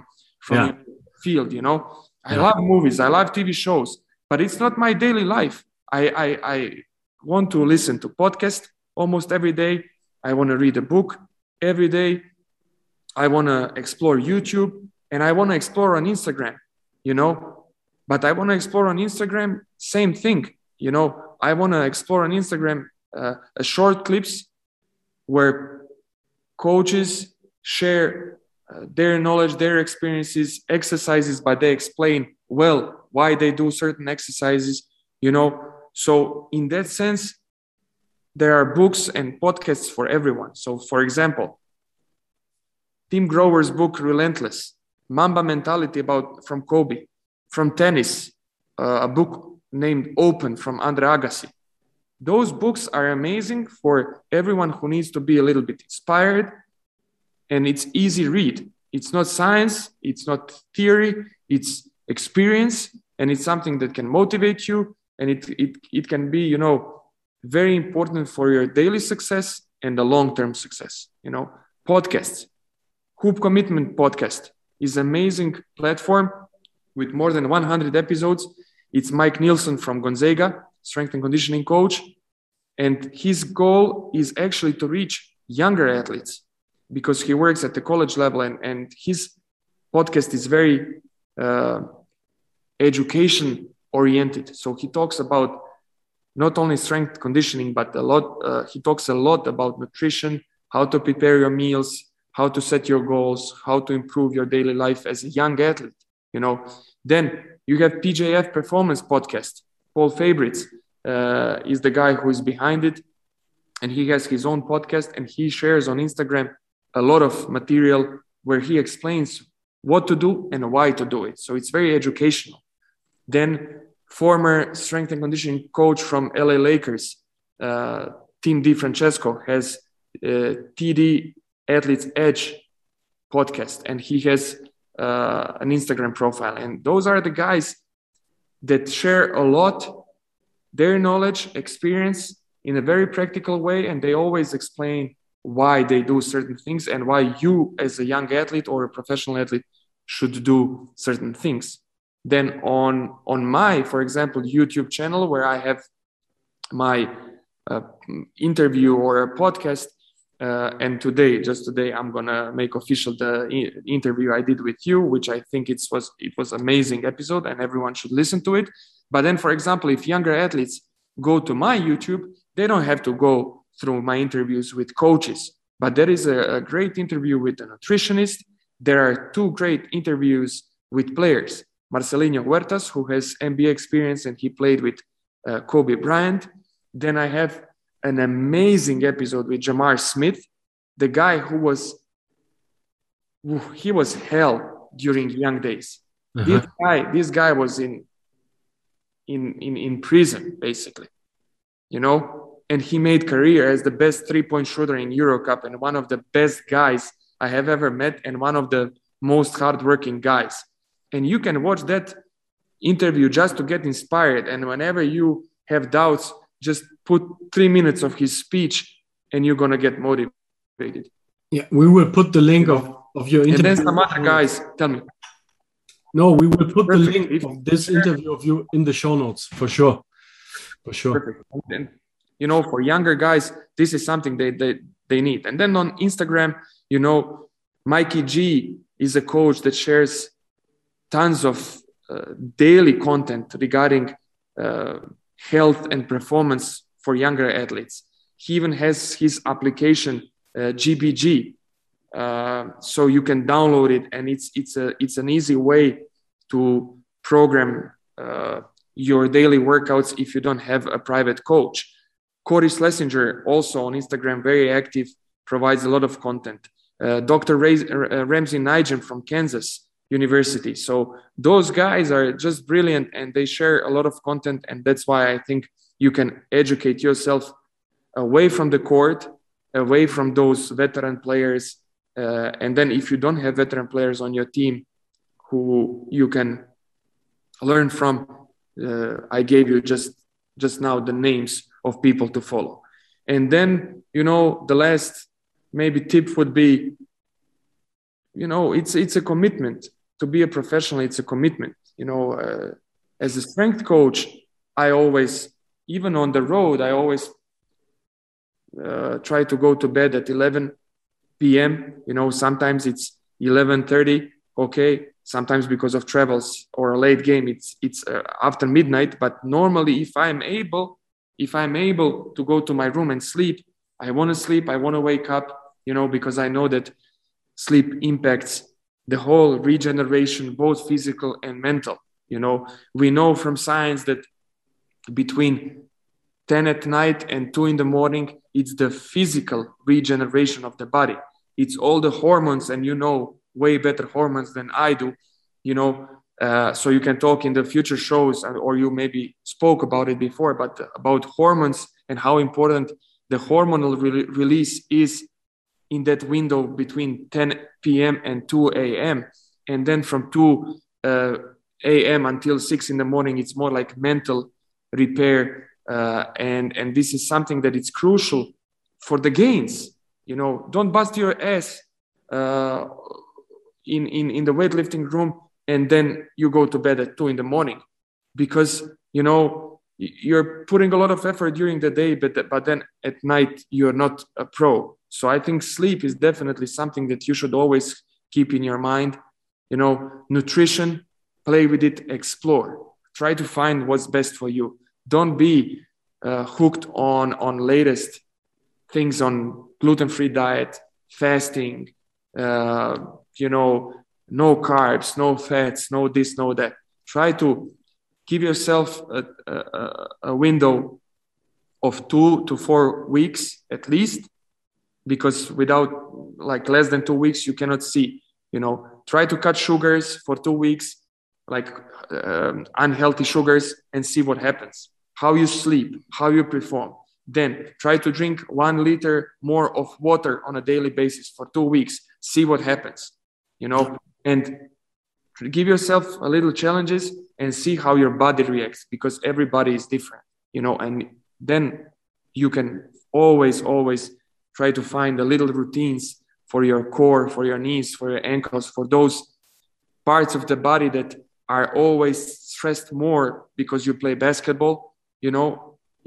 from yeah. your field. You know, I yeah. love movies, I love TV shows, but it's not my daily life. I I, I want to listen to podcast almost every day. I want to read a book every day. I want to explore YouTube and I want to explore on Instagram, you know. But I want to explore on Instagram, same thing, you know. I want to explore on Instagram uh, short clips where coaches share uh, their knowledge, their experiences, exercises, but they explain well why they do certain exercises, you know. So, in that sense, there are books and podcasts for everyone. So, for example, Tim Grover's book Relentless, Mamba Mentality about from Kobe, from tennis, uh, a book named Open from Andre Agassi. Those books are amazing for everyone who needs to be a little bit inspired, and it's easy read. It's not science, it's not theory, it's experience, and it's something that can motivate you, and it it, it can be you know very important for your daily success and the long-term success you know podcasts hoop commitment podcast is amazing platform with more than 100 episodes it's mike nielsen from gonzaga strength and conditioning coach and his goal is actually to reach younger athletes because he works at the college level and, and his podcast is very uh, education oriented so he talks about not only strength conditioning, but a lot. Uh, he talks a lot about nutrition, how to prepare your meals, how to set your goals, how to improve your daily life as a young athlete. You know, then you have PJF Performance Podcast. Paul Fabritz uh, is the guy who is behind it, and he has his own podcast, and he shares on Instagram a lot of material where he explains what to do and why to do it. So it's very educational. Then former strength and conditioning coach from LA Lakers, uh, Tim DiFrancesco, has uh, TD Athletes Edge podcast, and he has uh, an Instagram profile. And those are the guys that share a lot their knowledge, experience in a very practical way, and they always explain why they do certain things and why you, as a young athlete or a professional athlete, should do certain things. Then on on my, for example, YouTube channel where I have my uh, interview or a podcast, uh, and today, just today, I'm gonna make official the interview I did with you, which I think it was it was amazing episode, and everyone should listen to it. But then, for example, if younger athletes go to my YouTube, they don't have to go through my interviews with coaches. But there is a, a great interview with a nutritionist. There are two great interviews with players. Marcelinho Huertas, who has NBA experience and he played with uh, Kobe Bryant. Then I have an amazing episode with Jamar Smith, the guy who was he was hell during young days. Uh-huh. This guy, this guy was in in, in, in prison, basically, you know, and he made career as the best three-point shooter in Eurocup and one of the best guys I have ever met and one of the most hardworking guys. And you can watch that interview just to get inspired. And whenever you have doubts, just put three minutes of his speech and you're gonna get motivated. Yeah, we will put the link of, of your interview. And then some other guys, tell me. No, we will put Perfect. the link of this interview of you in the show notes for sure. For sure. Perfect. And, you know, for younger guys, this is something they, they, they need. And then on Instagram, you know, Mikey G is a coach that shares tons of uh, daily content regarding uh, health and performance for younger athletes. He even has his application, uh, GBG, uh, so you can download it and it's it's a it's an easy way to program uh, your daily workouts if you don't have a private coach. Corey schlesinger also on instagram very active provides a lot of content. Uh, dr Ray, uh, ramsey nijem from kansas university. So those guys are just brilliant and they share a lot of content and that's why i think you can educate yourself away from the court away from those veteran players uh, and then if you don't have veteran players on your team who you can learn from, uh, I gave you just just now the names of people to follow. And then you know the last maybe tip would be, you know, it's it's a commitment to be a professional. It's a commitment. You know, uh, as a strength coach, I always even on the road I always uh, try to go to bed at 11 p.m. You know, sometimes it's 11:30. Okay, sometimes because of travels or a late game, it's it's uh, after midnight. But normally, if I'm able, if I'm able to go to my room and sleep, I want to sleep. I want to wake up. You know, because I know that sleep impacts the whole regeneration, both physical and mental. You know, we know from science that between 10 at night and 2 in the morning, it's the physical regeneration of the body. It's all the hormones and you know way better hormones than i do you know uh, so you can talk in the future shows or you maybe spoke about it before but about hormones and how important the hormonal re- release is in that window between 10 p.m and 2 a.m and then from 2 uh, a.m until 6 in the morning it's more like mental repair uh, and and this is something that is crucial for the gains you know, don't bust your ass uh, in, in, in the weightlifting room and then you go to bed at two in the morning because, you know, you're putting a lot of effort during the day, but, but then at night you're not a pro. So I think sleep is definitely something that you should always keep in your mind. You know, nutrition, play with it, explore. Try to find what's best for you. Don't be uh, hooked on on latest things on gluten-free diet, fasting, uh, you know, no carbs, no fats, no this, no that. Try to give yourself a, a, a window of two to four weeks at least, because without like less than two weeks, you cannot see. You know, try to cut sugars for two weeks, like um, unhealthy sugars, and see what happens. How you sleep, how you perform then try to drink one liter more of water on a daily basis for two weeks. See what happens, you know, and give yourself a little challenges and see how your body reacts because everybody is different you know and then you can always always try to find the little routines for your core for your knees for your ankles for those parts of the body that are always stressed more because you play basketball you know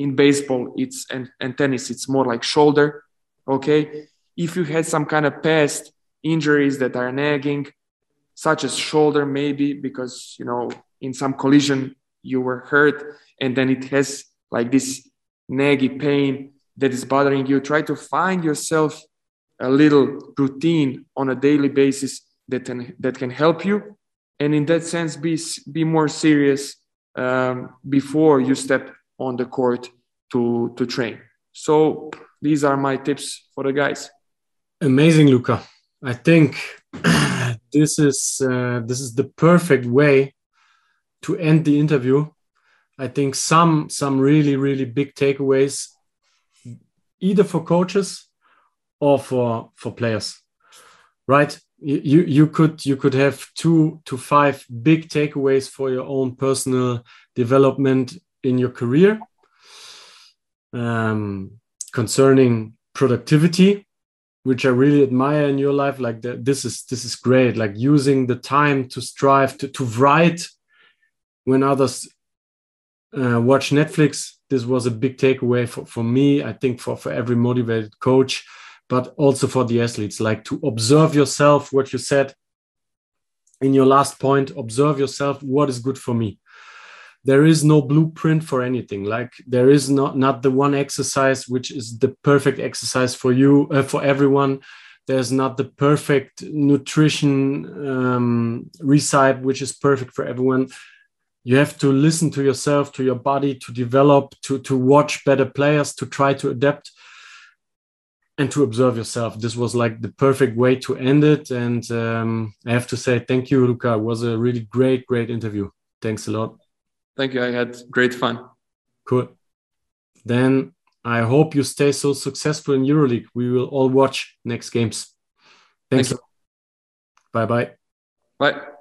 in baseball it's and, and tennis it's more like shoulder okay? If you had some kind of past injuries that are nagging such as shoulder maybe because you know in some collision you were hurt and then it has like this naggy pain that is bothering you try to find yourself a little routine on a daily basis that can that can help you and in that sense be be more serious um, before you step on the court to to train. So these are my tips for the guys. Amazing Luka i think this is uh, this is the perfect way to end the interview. I think some some really really big takeaways either for coaches or for for players. Right you you could you could have two to five big takeaways for your own personal development in your career. Um, concerning productivity which i really admire in your life like the, this is this is great like using the time to strive to, to write when others uh, watch netflix. This was a big takeaway for, for me i think for, for every motivated coach but also for the athletes like to observe yourself what you said in your last point observe yourself what is good for me. There is no blueprint for anything. Like there is not not the one exercise which is the perfect exercise for you uh, for everyone. There's not the perfect nutrition um, recipe which is perfect for everyone. You have to listen to yourself to your body to develop to to watch better players to try to adapt and to observe yourself. This was like the perfect way to end it and um, i have to say thank you Luka. it was a really great great interview. Thanks a lot. Thank you. I had great fun. Cool then i hope you stay so successful in euroleague. We will all watch next games. Thanks thank bye bye bye